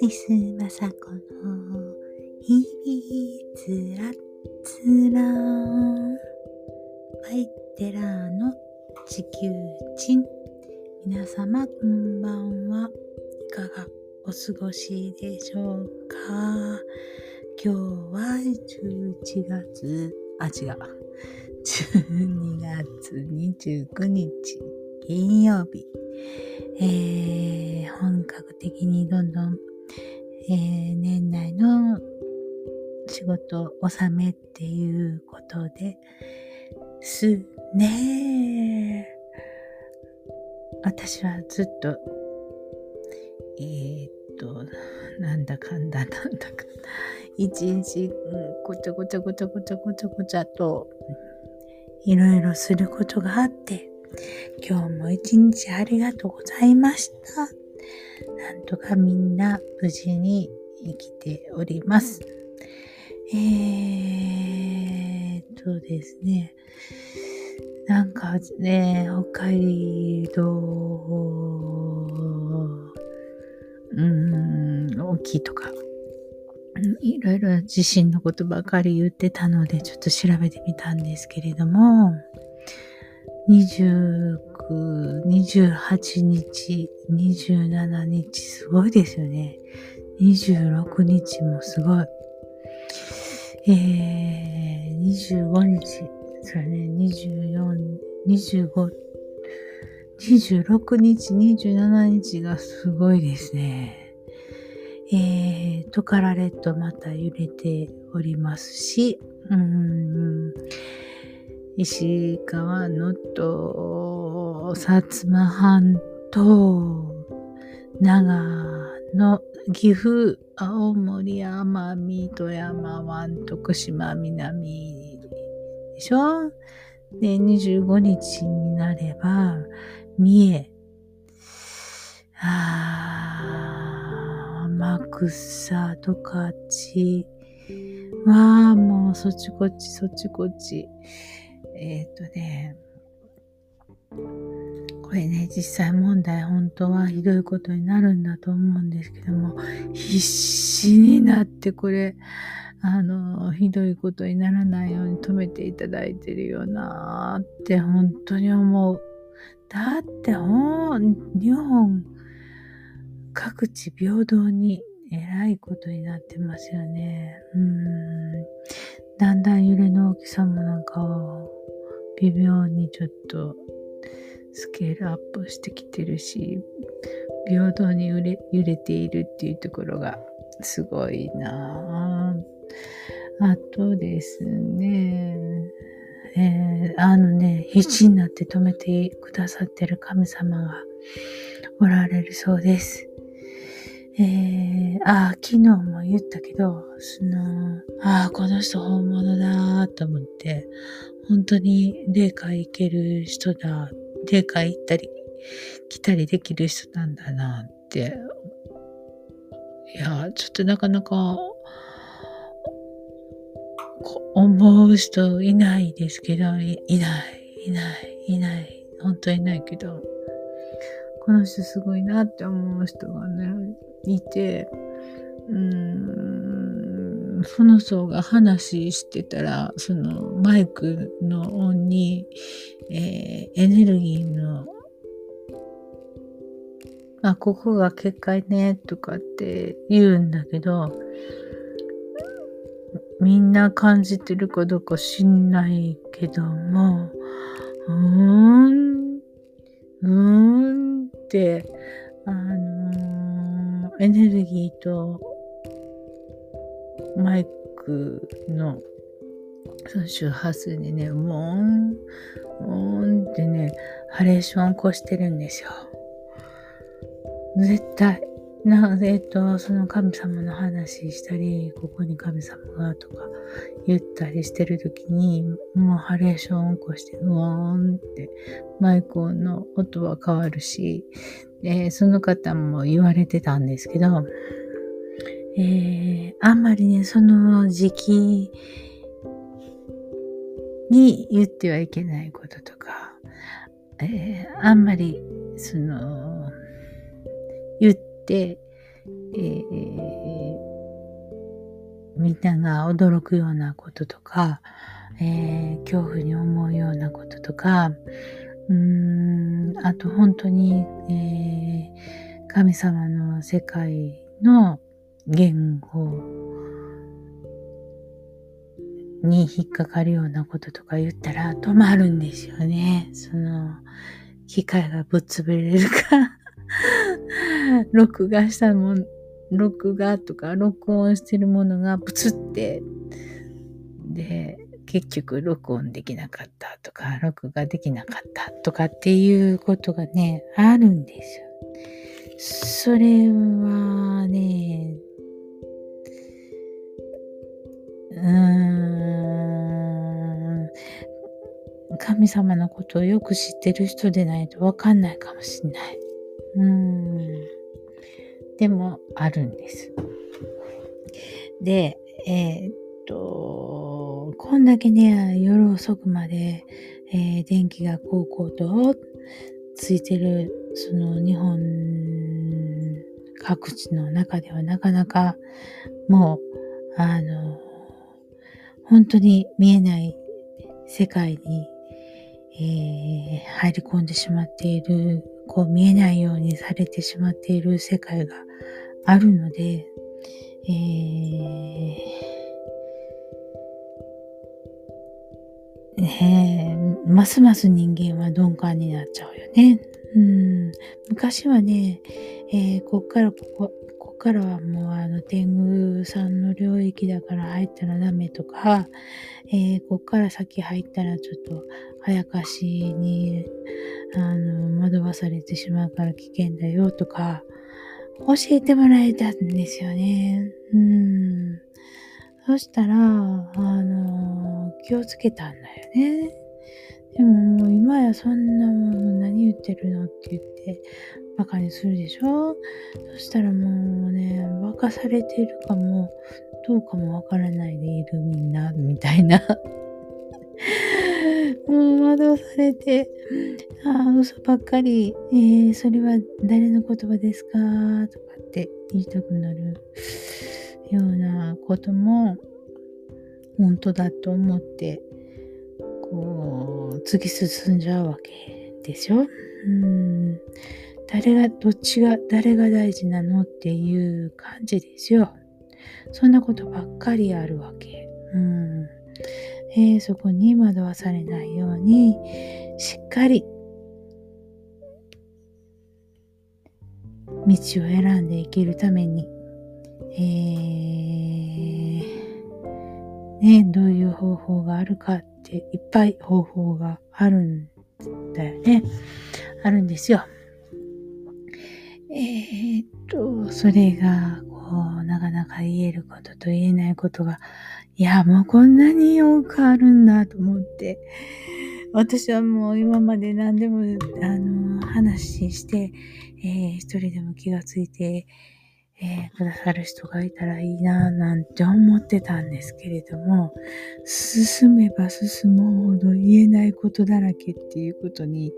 ティスまさこの日々つらつら。バイテラーの地球人。皆様こんばんは。いかがお過ごしでしょうか？今日は11月あ違う。12月29日金曜日。えー、本格的にどんどん、えー、年内の仕事納めっていうことですね。私はずっと、えー、っと、なんだかんだなんだかんだ、一日、ごちゃごちゃごちゃごちゃごちゃごちゃと、いろいろすることがあって、今日も一日ありがとうございました。なんとかみんな無事に生きております。えーとですね。なんかね、北海道、うん、大きいとか、いろいろ地震のことばかり言ってたので、ちょっと調べてみたんですけれども、28日、27日、すごいですよね。26日もすごい。えー、25日、それね、24、25、26日、27日がすごいですね。えー、トカラ列島また揺れておりますし、うん、石川能登、薩摩半島、長野、岐阜、青森、奄美、富山湾、徳島、南でしょ？で、25日になれば、三重、あー、天草、十勝、わー、もうそっちこっち、そっちこっち。えっ、ー、とね、これね、実際問題本当はひどいことになるんだと思うんですけども、必死になってこれ、あの、ひどいことにならないように止めていただいてるよなって本当に思う。だってほん、日本各地平等に偉いことになってますよね。うん。だんだん揺れの大きさもなんか微妙にちょっとスケールアップしてきてるし、平等に揺れ揺れているっていうところがすごいなあとですね、えー、あのね、必死になって止めてくださってる神様がおられるそうです。えー、ああ昨日も言ったけど、その、ああ、この人本物だと思って、本当に霊界行ける人だ、霊界行ったり来たりできる人なんだなって、いや、ちょっとなかなか思う人いないですけど、いいない、いない、いない、本当いないけど、この人すごいなって思う人がね、いて、うん、その層が話してたら、そのマイクの音に、えー、エネルギーの、あ、ここが結界ね、とかって言うんだけど、みんな感じてるかどうか知んないけども、うーん、うーんって、あのー、エネルギーとマイクのその周波数にね、もーん、もーんってね、ハレーション起こしてるんですよ。絶対。な、えっと、その神様の話したり、ここに神様がとか言ったりしてるときに、もうハレーション起こして、うーんって、マイクの音は変わるし、えその方も言われてたんですけど、えー、あんまりね、その時期に言ってはいけないこととか、えー、あんまり、その、言って、えー、みんなが驚くようなこととか、えー、恐怖に思うようなこととか、うーん、あと本当に、えー、神様の世界の言語に引っかかるようなこととか言ったら止まるんですよね。その、機械がぶっ潰れるか 録画したもん、録画とか録音してるものがプツって、で、結局録音できなかったとか、録画できなかったとかっていうことがね、あるんですよ。それはね、うーん、神様のことをよく知ってる人でないとわかんないかもしんない。うん。でも、あるんです。で、えー、っと、こんだけね、夜遅くまで、えー、電気がこうこうとついてる、その日本各地の中ではなかなかもう、あの、本当に見えない世界に、えー、入り込んでしまっている、こう見えないようにされてしまっている世界があるので、えー、ねますます人間は鈍感になっちゃうよね。うん、昔はね、えー、こっからここ、からはもうあの天狗さんの領域だから入ったらダメとか、えー、こっから先入ったらちょっとあやかしにあの惑わされてしまうから危険だよとか教えてもらえたんですよね。うん。そしたら、あの気をつけたんだよね。でももう今やそんなもの何言ってるのって言ってバカにするでしょ？そしたらもうね、バカされてるかもどうかもわからないでいるみんな、みたいな。もう惑わされて、ああ、嘘ばっかり、えー、それは誰の言葉ですか？とかって言いたくなるようなことも本当だと思って、こう、突き進んじゃうわけ。ですよ。うん誰が、どっちが、誰が大事なのっていう感じですよ。そんなことばっかりあるわけ。うんえー、そこに惑わされないように、しっかり道を選んで生きるために、えー、ね、どういう方法があるかっていっぱい方法があるんだよね。あるんですよ。えー、っと、それが、こう、なかなか言えることと言えないことがいや、もうこんなに多くあるんだと思って、私はもう今まで何でも、あの、話して、えー、一人でも気がついて、えー、くださる人がいたらいいなぁ、なんて思ってたんですけれども、進めば進むほど言えないことだらけっていうことに、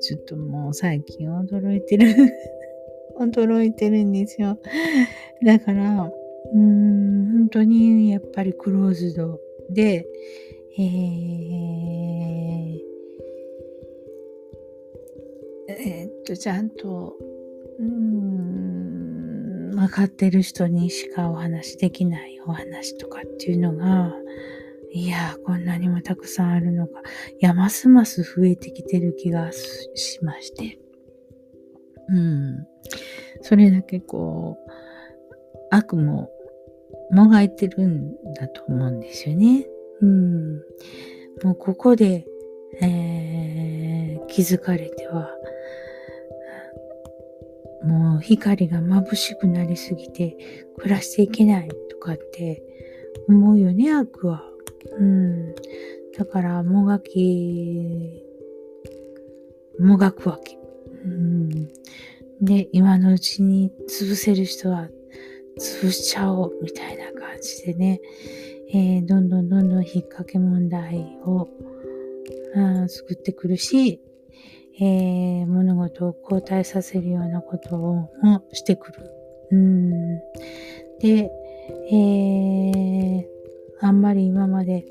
ちょっともう最近驚いてる 驚いてるんですよ。だから、うーん、本当にやっぱりクローズドで、えー、えー、っと、ちゃんと、うん、分かってる人にしかお話できないお話とかっていうのが、いやこんなにもたくさんあるのか。いや、ますます増えてきてる気がしまして。うん。それだけこう、悪ももがいてるんだと思うんですよね。うん。もうここで、えー、気づかれては、もう光が眩しくなりすぎて暮らしていけないとかって思うよね、悪は。うん。だから、もがき、もがくわけ。うん。で、今のうちに潰せる人は潰しちゃおうみたいな感じでね、えー、どんどんどんどん引っ掛け問題を作ってくるし、えー、物事を後退させるようなことをもしてくる。うん。で、えあんまり今まで、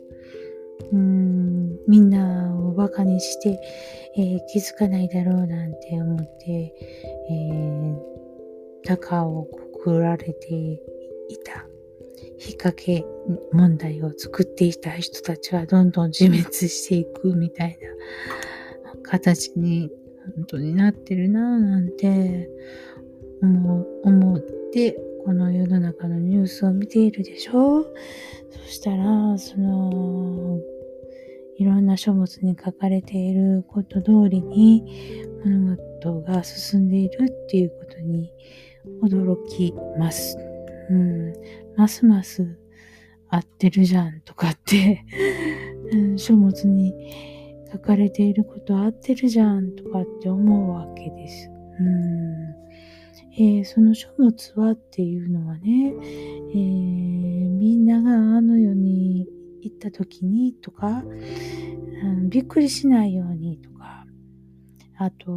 うん、みんなをバカにして、えー、気づかないだろうなんて思って、えー、高をくくられていた。引っ掛け問題を作っていた人たちはどんどん自滅していくみたいな。形に本当になってるなぁなんて思思ってこの世の中のニュースを見ているでしょそしたらそのいろんな書物に書かれていること通りに物事が進んでいるっていうことに驚きます。うん、ますます合ってるじゃんとかってうん、書物に書かれていること合ってるじゃんとかって思うわけです。うんえー、その書物はっていうのはね、えー、みんながあの世に行った時にとか、うん、びっくりしないようにとか、あと、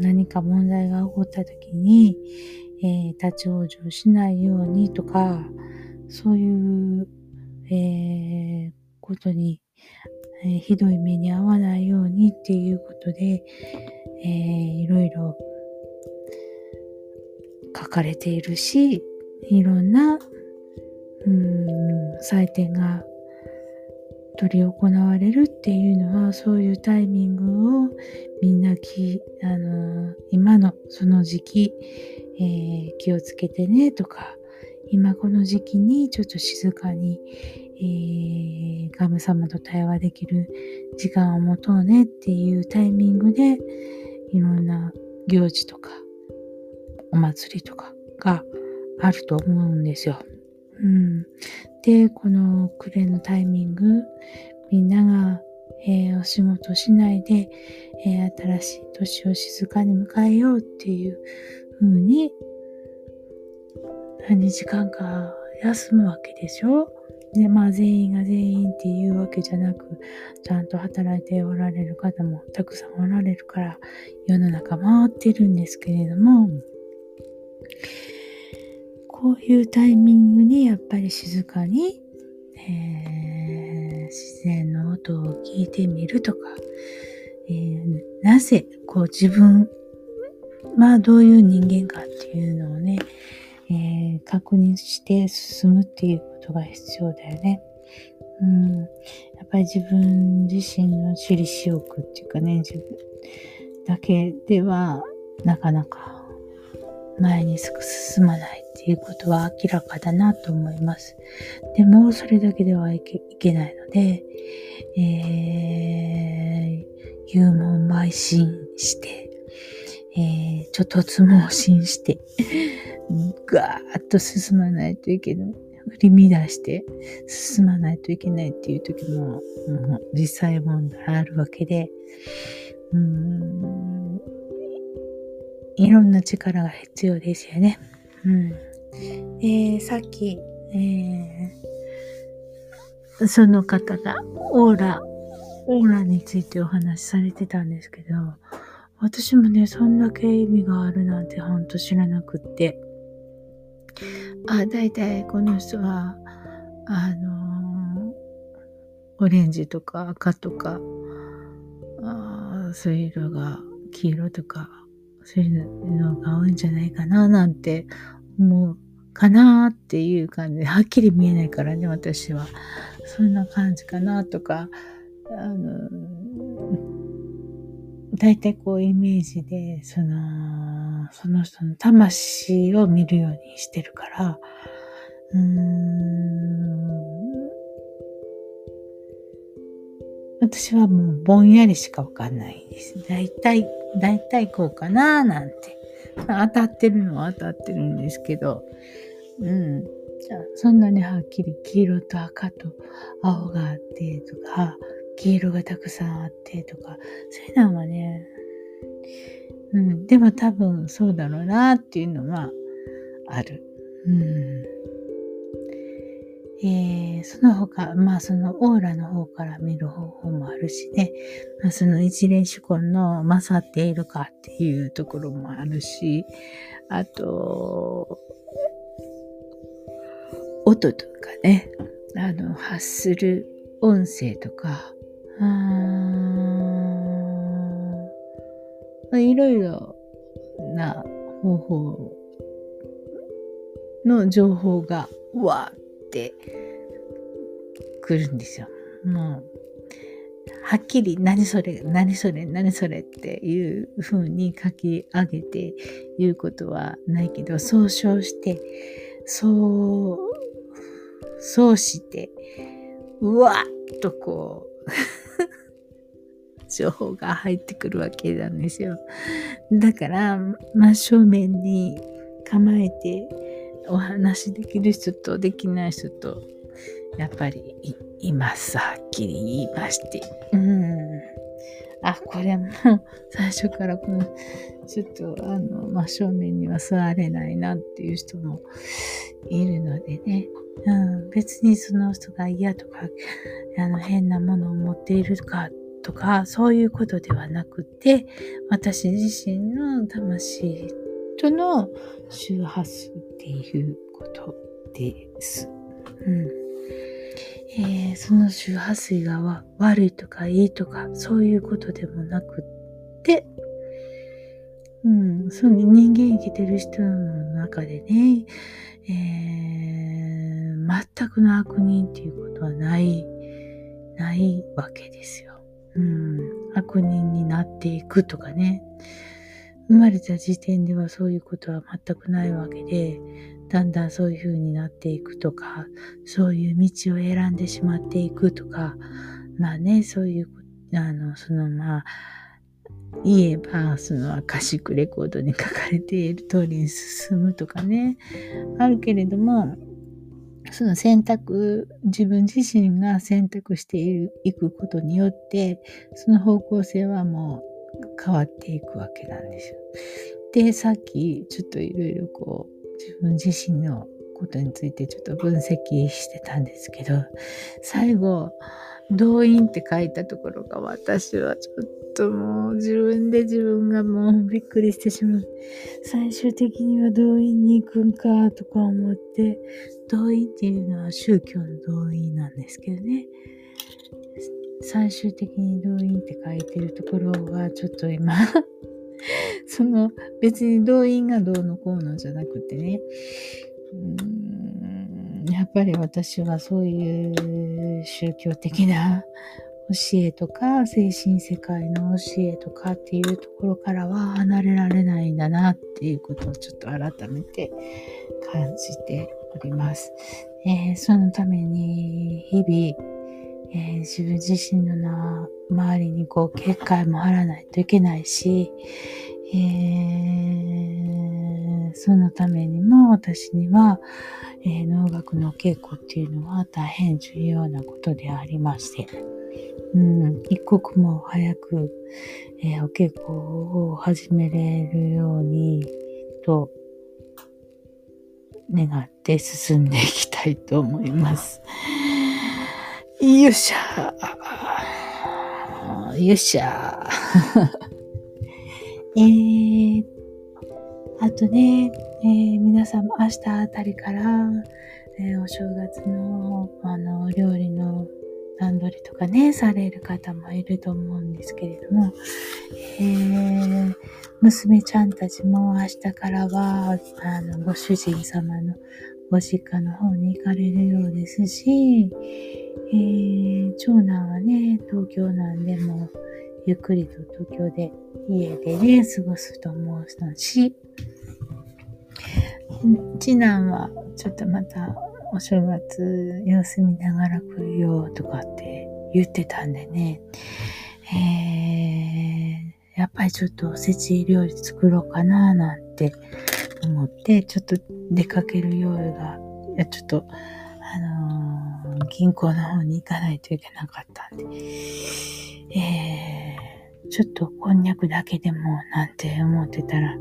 何か問題が起こった時に、えー、立ち往生しないようにとか、そういう、えー、ことに、えー、ひどい目に遭わないようにっていうことで、えー、いろいろ書かれているし、いろんな、うん、採点が執り行われるっていうのはそういうタイミングをみんなきあの今のその時期、えー、気をつけてねとか今この時期にちょっと静かに、えー、神様と対話できる時間を持とうねっていうタイミングでいろんな行事とかお祭りとかがあると思うんですよ。うん、で、この暮れのタイミング、みんなが、えー、お仕事しないで、えー、新しい年を静かに迎えようっていう風に、何時間か休むわけでしょ？で、まあ全員が全員っていうわけじゃなく、ちゃんと働いておられる方もたくさんおられるから、世の中回ってるんですけれども、こういうタイミングにやっぱり静かに、えー、自然の音を聞いてみるとか、えー、なぜこう自分はどういう人間かっていうのをね、えー、確認して進むっていうことが必要だよね。うん、やっぱり自分自身の私利私欲っていうかね、自分だけではなかなか前に進まないっていうことは明らかだなと思います。でも、それだけではいけないので、えー、勇門邁進して、えー、ちょっとつ盲信して、ガーッと進まないといけない。振り乱して進まないといけないっていう時も、もう実際問題あるわけで、うんいろんな力が必要ですよね。うん。えー、さっき、えー、その方がオーラ、オーラについてお話しされてたんですけど、私もね、そんだけ意味があるなんてほんと知らなくって。あ、だいたいこの人は、あの、オレンジとか赤とか、あそういう色が黄色とかそういうのが多いんじゃないかななんて思うかなっていう感じで、はっきり見えないからね、私は。そんな感じかなとか、あの、大体こうイメージで、その、その人の魂を見るようにしてるから、うーん、私はもうぼんやりしかわかんないです。大体大体こうかななんて。当たってるのは当たってるんですけど、うん。あそんなにはっきり黄色と赤と青があってとか、黄色がたくさんあってとか、そういうのはね、うん。でも多分そうだろうなっていうのはある。うん。えー、その他、まあそのオーラの方から見る方法もあるしね、まあ、その一連手根の勝っているかっていうところもあるし、あと、音とかね、あの、発する音声とか、いろいろな方法の情報がわーってくるんですよ。もう、はっきり何それ、何それ、何それっていう風に書き上げて言うことはないけど、総称して、そう、そうして、うわっとこう情報が入ってくるわけなんですよ。だから、真正面に構えてお話できる人とできない人と、やっぱりいます。はっきり言いまして。うん。あ、これも最初からこの、ちょっとあの、真正面には座れないなっていう人もいるのでね。うん、別にその人が嫌とか、あの、変なものを持っているかとか、そういうことではなくて、私自身の魂との周波数っていうことです。うん。えー、その周波数が悪いとかいいとか、そういうことでもなくって、うん、その人間生きてる人の中でね、えー、全くの悪人っていうことはない、ないわけですよ。うん、悪人になっていくとかね。生まれた時点ではそういうことは全くないわけで、だんだんそういう風になっていくとか、そういう道を選んでしまっていくとか、まあね、そういう、あの、そのまあ、言えば、そのアカシックレコードに書かれている通りに進むとかね、あるけれども、その選択、自分自身が選択していくことによって、その方向性はもう変わっていくわけなんですよ。で、さっきちょっといろいろこう、自分自身のことについてちょっと分析してたんですけど、最後、動員って書いたところが私はちょっともう自分で自分がもうびっくりしてしまう。最終的には動員に行くんかとか思って、動員っていうのは宗教の動員なんですけどね。最終的に動員って書いてるところがちょっと今 その別に動員がどうのこうのじゃなくてね、うんやっぱり私はそういう宗教的な教えとか、精神世界の教えとかっていうところからは離れられないんだなっていうことをちょっと改めて感じております。えー、そのために日々、えー、自分自身のな周りにこう結界も張らないといけないし、えー、そのためにも私には、えー、能楽の稽古っていうのは大変重要なことでありまして、うん、一刻も早く、えー、お稽古を始めれるようにと願って進んでいきたいと思います。よっしゃよっしゃ えー、あとね、えー、皆さんも明日あたりから、えー、お正月のあの料理の段取りとかね、される方もいると思うんですけれども、えー、娘ちゃんたちも明日からは、あの、ご主人様のご実家の方に行かれるようですし、えー、長男はね、東京なんでも、ゆっくりと東京で、家でね、過ごすと思うし、次男はちょっとまたお正月様子見ながら来るよとかって言ってたんでね、えー、やっぱりちょっとおせち料理作ろうかななんて思って、ちょっと出かける用意が、いやちょっと、あのー、銀行の方に行かないといけなかったんで、えー、ちょっとこんにゃくだけでもなんて思ってたら、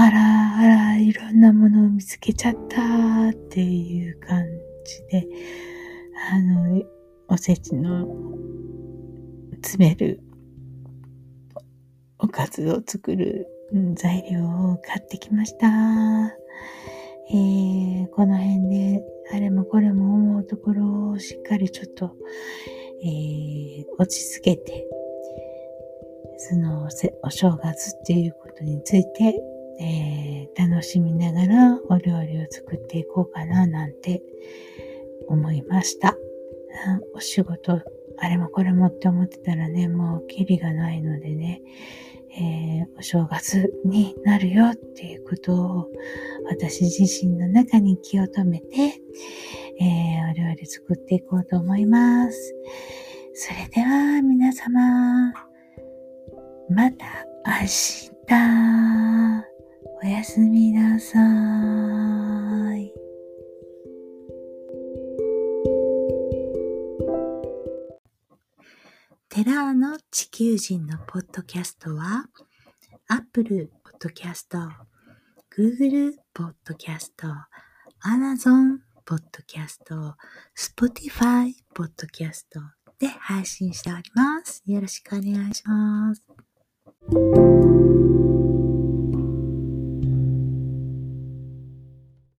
あらあら、いろんなものを見つけちゃったっていう感じで、あの、おせちの詰めるおかずを作る材料を買ってきました。えー、この辺で、あれもこれも思うところをしっかりちょっと、えー、落ち着けて、その、お正月っていうことについて、えー、楽しみながらお料理を作っていこうかななんて思いました。お仕事、あれもこれもって思ってたらね、もうキリがないのでね、えー、お正月になるよっていうことを私自身の中に気を止めて、えー、お料理作っていこうと思います。それでは皆様、また明日、おやすみなさい「テラーの地球人」のポッドキャストはアップルポッドキャスト Google ポッドキャスト Amazon ポッドキャスト Spotify ポッドキャストで配信しております。よろしくお願いします。